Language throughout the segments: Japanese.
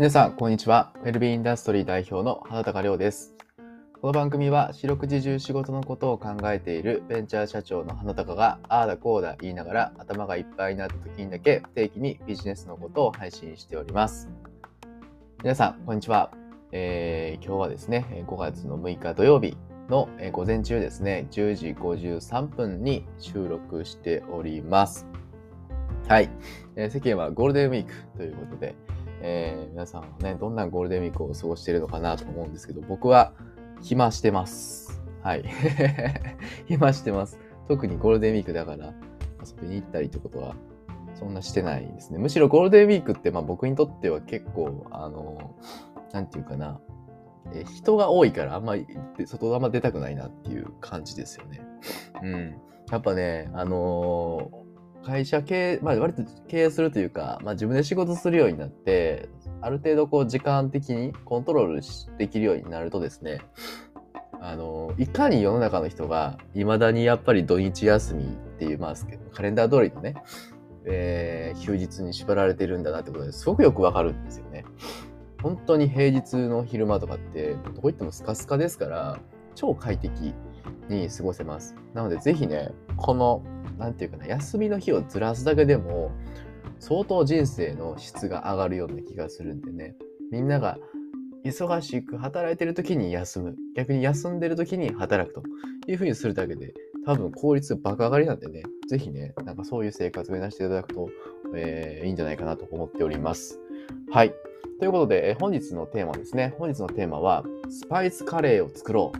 皆さん、こんにちは。ウェルビーインダストリー代表の花高亮です。この番組は四六時中仕事のことを考えているベンチャー社長の花高がああだこうだ言いながら頭がいっぱいになった時にだけ不定期にビジネスのことを配信しております。皆さん、こんにちは。えー今日はですね、5月の6日土曜日の午前中ですね、10時53分に収録しております。はい。えー世間はゴールデンウィークということで、えー皆さんはね、どんなゴールデンウィークを過ごしているのかなと思うんですけど、僕は暇してます。はい。暇してます。特にゴールデンウィークだから遊びに行ったりってことはそんなしてないですね。むしろゴールデンウィークって、まあ僕にとっては結構、あの、なんていうかな、え人が多いからあんまり外あんま出たくないなっていう感じですよね。うん。やっぱね、あのー会社経営、まあ割と経営するというか、まあ自分で仕事するようになって、ある程度こう時間的にコントロールできるようになるとですね、あのいかに世の中の人が未だにやっぱり土日休みっていう、まあカレンダー通りのね、えー休日に縛られてるんだなってことですごくよくわかるんですよね。本当に平日の昼間とかって、どこ行ってもスカスカですから、超快適に過ごせます。なので、ぜひね、この、なんていうかな、休みの日をずらすだけでも、相当人生の質が上がるような気がするんでね、みんなが忙しく働いてる時に休む、逆に休んでる時に働くというふうにするだけで、多分効率爆上がりなんでね、ぜひね、なんかそういう生活を目指していただくと、えーいいんじゃないかなと思っております。はい。ということで、え本日のテーマですね。本日のテーマは、スパイスカレーを作ろ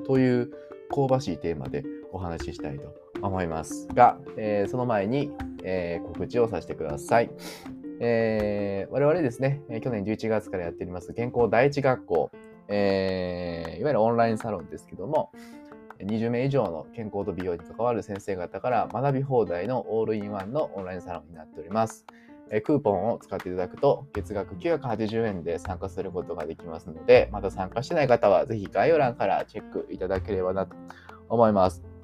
うという香ばしいテーマでお話ししたいと思いますが、えーその前に、えー告知をさせてください。えー我々ですね、去年11月からやっております健康第一学校、えーいわゆるオンラインサロンですけども、20名以上の健康と美容に関わる先生方から学び放題のオールインワンのオンラインサロンになっております。えクーポンを使っていただくと月額980円で参加することができますので、まだ参加してない方はぜひ概要欄からチェックいただければなと思います。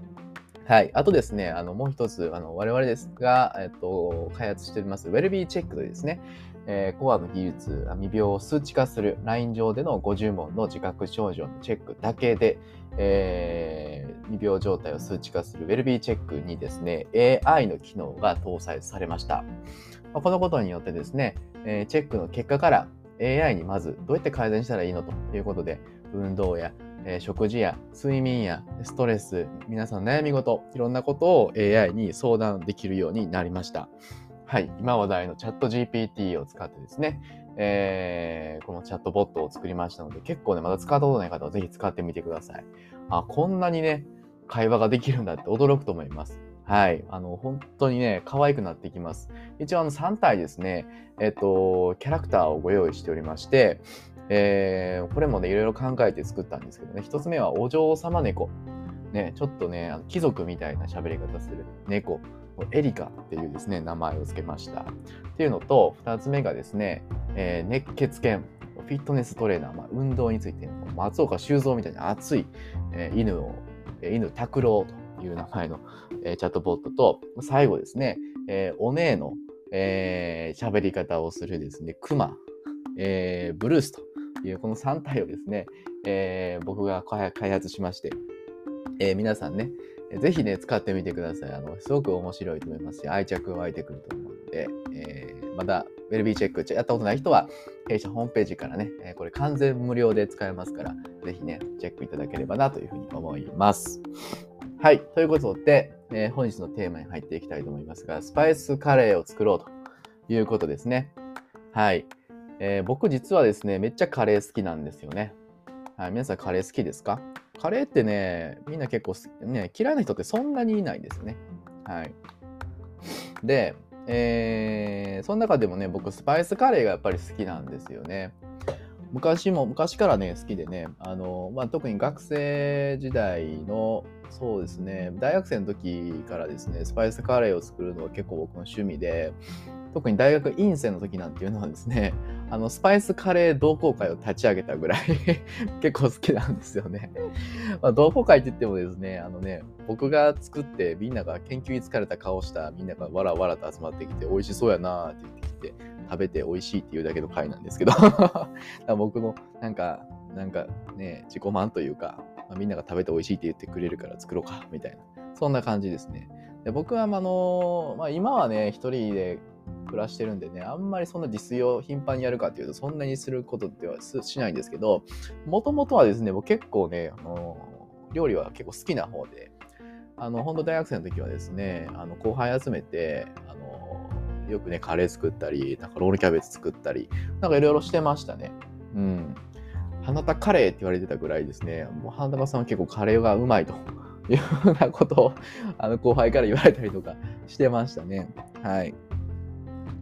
はい。あとですね、あの、もう一つ、あの、我々ですが、えっと、開発しております、ウェルビーチェックというですね、えーコアの技術、未病を数値化する LINE 上での50問の自覚症状のチェックだけで、えー未病状態を数値化するウェルビーチェックにですね、AI の機能が搭載されました。まあこのことによってですね、えーチェックの結果から AI にまずどうやって改善したらいいのということで、運動や、えー食事や睡眠やストレス、皆さん悩み事、いろんなことを AI に相談できるようになりました。はい。今話題のチャット GPT を使ってですね、えーこのチャットボットを作りましたので、結構ね、まだ使ったことない方はぜひ使ってみてください。あ、こんなにね、会話ができるんだって驚くと思います。はい。あの、本当にね、可愛くなってきます。一応、あの、3体ですね、えっと、キャラクターをご用意しておりまして、えーこれもね、いろいろ考えて作ったんですけどね、一つ目はお嬢様猫。ね、ちょっとね、あの貴族みたいな喋り方する猫。エリカっていうですね、名前を付けました。っていうのと、二つ目がですね、えー熱血犬。フィットネストレーナー、まあ、運動について、松岡修造みたいな熱い、えー犬を、犬拓郎という名前の、えーチャットボットと、最後ですね、えーお姉の、えー喋り方をするですね、クマ、えーブルースというこの3体をですね、えー僕が開発しまして、えー皆さんね、ぜひね、使ってみてください。あの、すごく面白いと思いますし、愛着湧いてくると思うので、えーまだ、ウェルビーチェックやったことない人は、弊社ホームページからね、これ完全無料で使えますから、ぜひね、チェックいただければなというふうに思います。はい。ということで、えー本日のテーマに入っていきたいと思いますが、スパイスカレーを作ろうということですね。はい。えー僕実はですね、めっちゃカレー好きなんですよね。はい。皆さんカレー好きですか？カレーってね、みんな結構ね、嫌いな人ってそんなにいないんですよね。はい。で、えーその中でもね、僕、スパイスカレーがやっぱり好きなんですよね。昔も、昔からね、好きでね、あの、まあ、特に学生時代の、そうですね、大学生の時からですね、スパイスカレーを作るのは結構僕の趣味で、特に大学院生の時なんていうのはですね、あの、スパイスカレー同好会を立ち上げたぐらい 結構好きなんですよね。まあ、同好会って言ってもですね、あのね、僕が作ってみんなが研究に疲れた顔したみんながわらわらと集まってきて美味しそうやなーって言ってきて食べて美味しいっていうだけの回なんですけど 僕のなんか、なんかね、自己満というか、まあ、みんなが食べて美味しいって言ってくれるから作ろうか、みたいな。そんな感じですね。で僕は、あの、まあ、今はね、一人で暮らしてるんでね、あんまりそんな自炊を頻繁にやるかっていうと、そんなにすることではしないんですけど、もともとはですね、僕結構ね、あの料理は結構好きな方で、あの、本当大学生の時はですね、あの後輩集めて、あのよくね、カレー作ったり、なんかロールキャベツ作ったり、なんかいろいろしてましたね。うん。花田カレーって言われてたぐらいですね、もう花田さんは結構カレーがうまいというようなことをあの後輩から言われたりとかしてましたね。はい。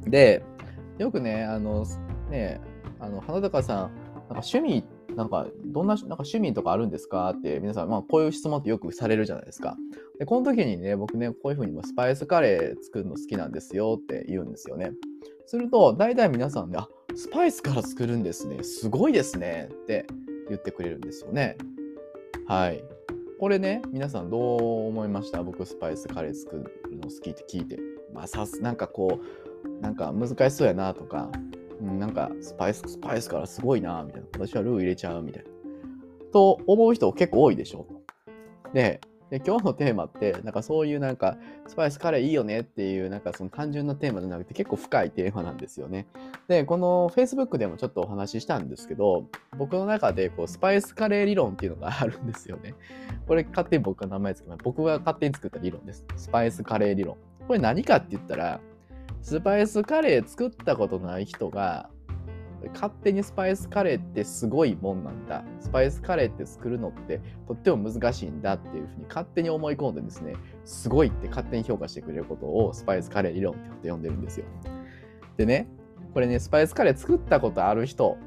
で、よくね、あの、ね、あの、花高さん、なんか趣味、なんか、どんな、なんか趣味とかあるんですかって、皆さん、まあ、こういう質問ってよくされるじゃないですか。で、この時にね、僕ね、こういうふうにスパイスカレー作るの好きなんですよって言うんですよね。すると、大体皆さんね、あ、スパイスから作るんですね。すごいですね。って言ってくれるんですよね。はい。これね、皆さんどう思いました？僕、スパイスカレー作るの好きって聞いて。まあ、さす、なんかこう、なんか難しそうやなとか、うん、なんかスパイス、スパイスからすごいなみたいな。私はルー入れちゃうみたいな。と思う人結構多いでしょ。で、で今日のテーマって、なんかそういうなんか、スパイスカレーいいよねっていう、なんかその単純なテーマじゃなくて結構深いテーマなんですよね。で、この Facebook でもちょっとお話ししたんですけど、僕の中でこうスパイスカレー理論っていうのがあるんですよね。これ勝手に僕が名前つけます。僕が勝手に作った理論です。スパイスカレー理論。これ何かって言ったら、スパイスカレー作ったことない人が、勝手にスパイスカレーってすごいもんなんだ。スパイスカレーって作るのってとっても難しいんだっていうふうに勝手に思い込んでですね、すごいって勝手に評価してくれることをスパイスカレー理論って呼んでるんですよ。でね、これね、スパイスカレー作ったことある人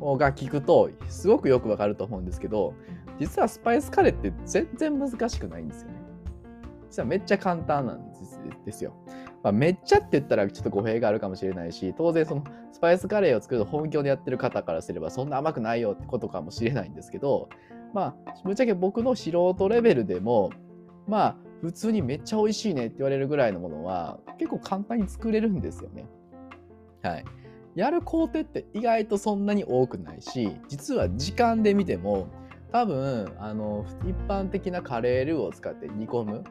が聞くとすごくよくわかると思うんですけど、実はスパイスカレーって全然難しくないんですよね。実はめっちゃ簡単なんですよ。まあ、めっちゃって言ったらちょっと語弊があるかもしれないし、当然そのスパイスカレーを作る本業でやってる方からすればそんな甘くないよってことかもしれないんですけど、まあ、ぶっちゃけ僕の素人レベルでも、まあ、普通にめっちゃ美味しいねって言われるぐらいのものは結構簡単に作れるんですよね。はい。やる工程って意外とそんなに多くないし、実は時間で見ても、多分、あの、一般的なカレールーを使って煮込む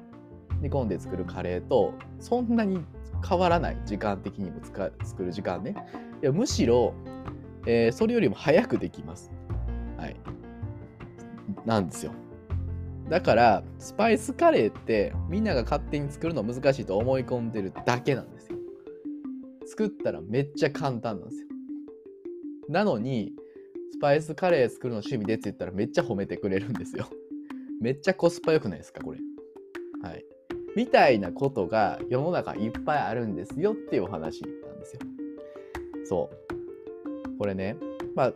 煮込んで作るカレーとそんなに変わらない時間的にも作る時間ね。いやむしろ、えー、それよりも早くできます。はい。なんですよ。だからスパイスカレーってみんなが勝手に作るの難しいと思い込んでるだけなんですよ。作ったらめっちゃ簡単なんですよ。なのにスパイスカレー作るの趣味でって言ったらめっちゃ褒めてくれるんですよ。めっちゃコスパ良くないですかこれ。はいみたいなことが世の中いっぱいあるんですよっていうお話なんですよ。そう。これね、まあ、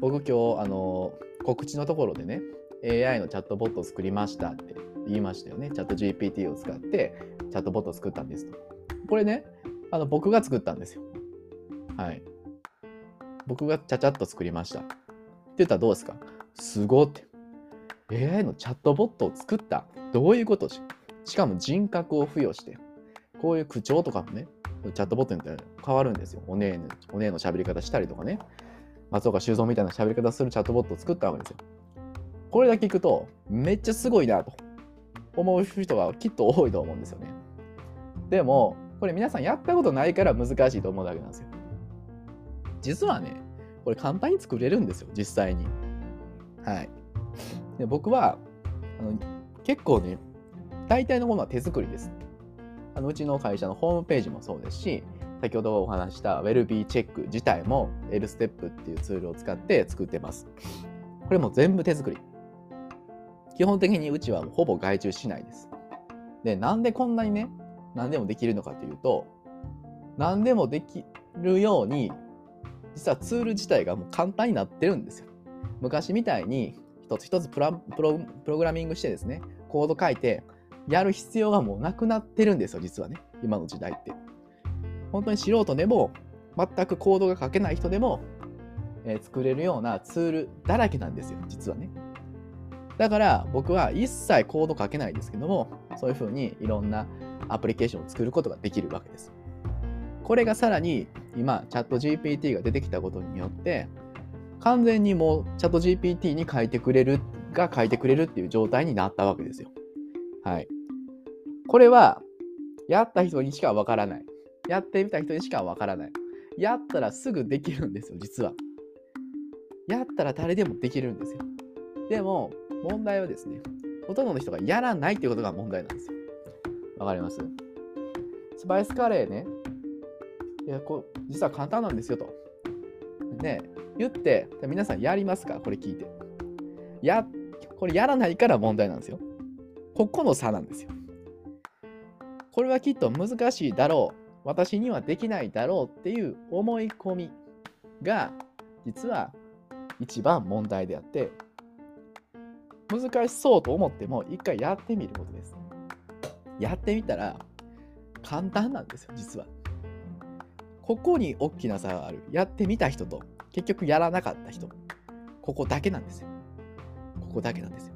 僕今日、あの、告知のところでね、AI のチャットボットを作りましたって言いましたよね。チャット GPT を使ってチャットボットを作ったんですと。これね、あの僕が作ったんですよ。はい。僕がちゃちゃっと作りました。って言ったらどうですか？すごって。AI のチャットボットを作ったどういうことし？しかも人格を付与して、こういう口調とかもね、チャットボットによって変わるんですよ。お姉の、お姉の喋り方したりとかね、松岡修造みたいな喋り方するチャットボットを作ったわけですよ。これだけ聞くと、めっちゃすごいなと思う人がきっと多いと思うんですよね。でも、これ皆さんやったことないから難しいと思うだけなんですよ。実はね、これ簡単に作れるんですよ、実際に。はい。で僕はあの結構ね、大体のものは手作りです。あのうちの会社のホームページもそうですし、先ほどお話した WellBe チェック自体も L ステップっていうツールを使って作ってます。これも全部手作り。基本的にうちはほぼ外注しないです。で、なんでこんなにね、何でもできるのかというと、何でもできるように、実はツール自体がもう簡単になってるんですよ。昔みたいに一つ一つプログラミングしてですね、コード書いて、やる必要がもうなくなってるんですよ、実はね。今の時代って。本当に素人でも、全くコードが書けない人でも、えー、作れるようなツールだらけなんですよ、実はね。だから僕は一切コード書けないですけども、そういうふうにいろんなアプリケーションを作ることができるわけです。これがさらに今、チャット GPT が出てきたことによって、完全にもうチャット GPT に書いてくれる、が書いてくれるっていう状態になったわけですよ。はい。これは、やった人にしかわからない。やってみた人にしかわからない。やったらすぐできるんですよ、実は。やったら誰でもできるんですよ。でも、問題はですね、ほとんどの人がやらないっていうことが問題なんですよ。わかります？スパイスカレーね、いやこう実は簡単なんですよと。ね、言って、皆さんやりますか？これ聞いて。や、これやらないから問題なんですよ。ここの差なんですよ。これはきっと難しいだろう。私にはできないだろうっていう思い込みが実は一番問題であって難しそうと思っても一回やってみることです。やってみたら簡単なんですよ実は。ここに大きな差がある。やってみた人と結局やらなかった人。ここだけなんですよ。ここだけなんですよ。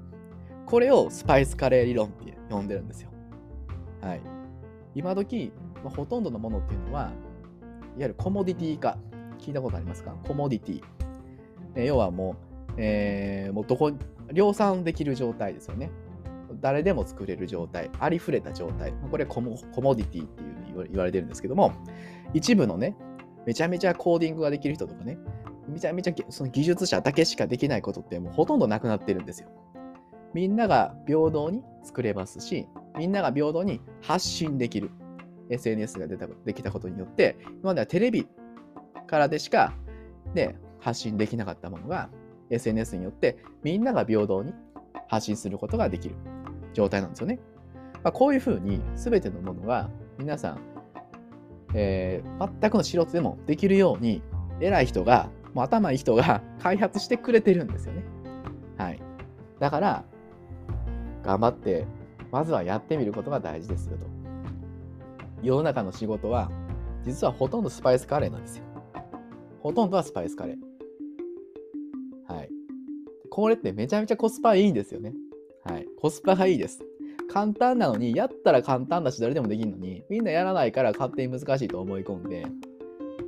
これをスパイスカレー理論って呼んでるんですよ。はい。今時、まあ、ほとんどのものっていうのは、いわゆるコモディティ化。聞いたことありますか？コモディティ。え要はもう、えー、もうどこ、量産できる状態ですよね。誰でも作れる状態、ありふれた状態。これコモコモディティっていう言われてるんですけども、一部のね、めちゃめちゃコーディングができる人とかね、めちゃめちゃその技術者だけしかできないことってもうほとんどなくなってるんですよ。みんなが平等に作れますし、みんなが平等に発信できる。SNS が出たできたことによって、今まではテレビからでしか、ね、発信できなかったものが、SNS によってみんなが平等に発信することができる状態なんですよね。まあ、こういうふうに全てのものが皆さん、えー、全くの素人でもできるように偉い人が、もう頭いい人が開発してくれてるんですよね。はい。だから、頑張って、まずはやってみることが大事ですよと。世の中の仕事は、実はほとんどスパイスカレーなんですよ。ほとんどはスパイスカレー。はい。これってめちゃめちゃコスパいいんですよね。はい。コスパがいいです。簡単なのに、やったら簡単だし誰でもできるのに、みんなやらないから勝手に難しいと思い込んで、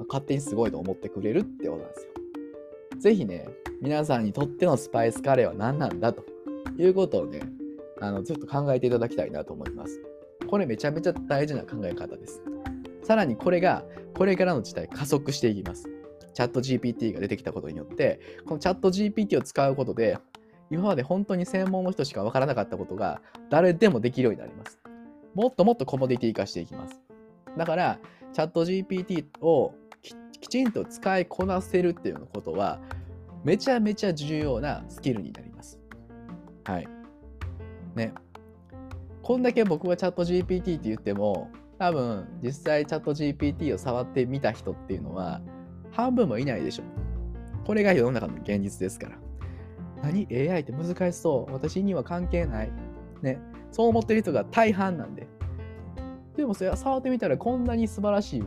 勝手にすごいと思ってくれるってことなんですよ。ぜひね、皆さんにとってのスパイスカレーは何なんだということをね、あの、ちょっと考えていただきたいなと思います。これめちゃめちゃ大事な考え方です。さらにこれが、これからの時代加速していきます。チャット GPT が出てきたことによって、このチャット GPT を使うことで、今まで本当に専門の人しかわからなかったことが誰でもできるようになります。もっともっとコモディティ化していきます。だから、チャット GPT をきちんと使いこなせるっていうことは、めちゃめちゃ重要なスキルになります。はい。ね。こんだけ僕はチャット GPT って言っても、多分実際チャット GPT を触ってみた人っていうのは半分もいないでしょ。これが世の中の現実ですから。何 ?AI って難しそう。私には関係ない。ね。そう思ってる人が大半なんで。でもそれは触ってみたらこんなに素晴らしい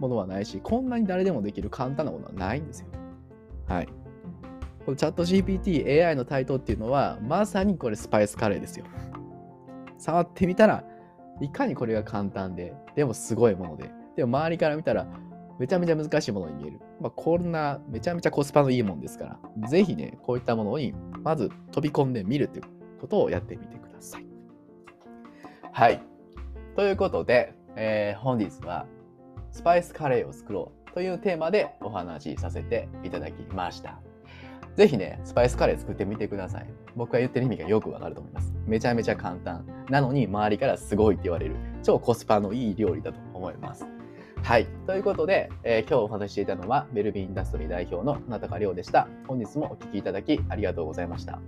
ものはないし、こんなに誰でもできる簡単なものはないんですよ。はい。このチャット GPT、AI の台頭っていうのは、まさにこれスパイスカレーですよ。触ってみたら、いかにこれが簡単で、でもすごいもので、でも周りから見たら、めちゃめちゃ難しいものに見える。まあ、こんなめちゃめちゃコスパのいいもんですから、ぜひね、こういったものにまず飛び込んでみるということをやってみてください。はい。ということで、えー、本日はスパイスカレーを作ろうというテーマでお話しさせていただきました。ぜひね、スパイスカレー作ってみてください。僕が言ってる意味がよくわかると思います。めちゃめちゃ簡単。なのに周りからすごいって言われる超コスパのいい料理だと思います。はい。ということで、えー、今日お話ししていたのは、ベルビーインダストリー代表の花高亮でした。本日もお聴きいただきありがとうございました。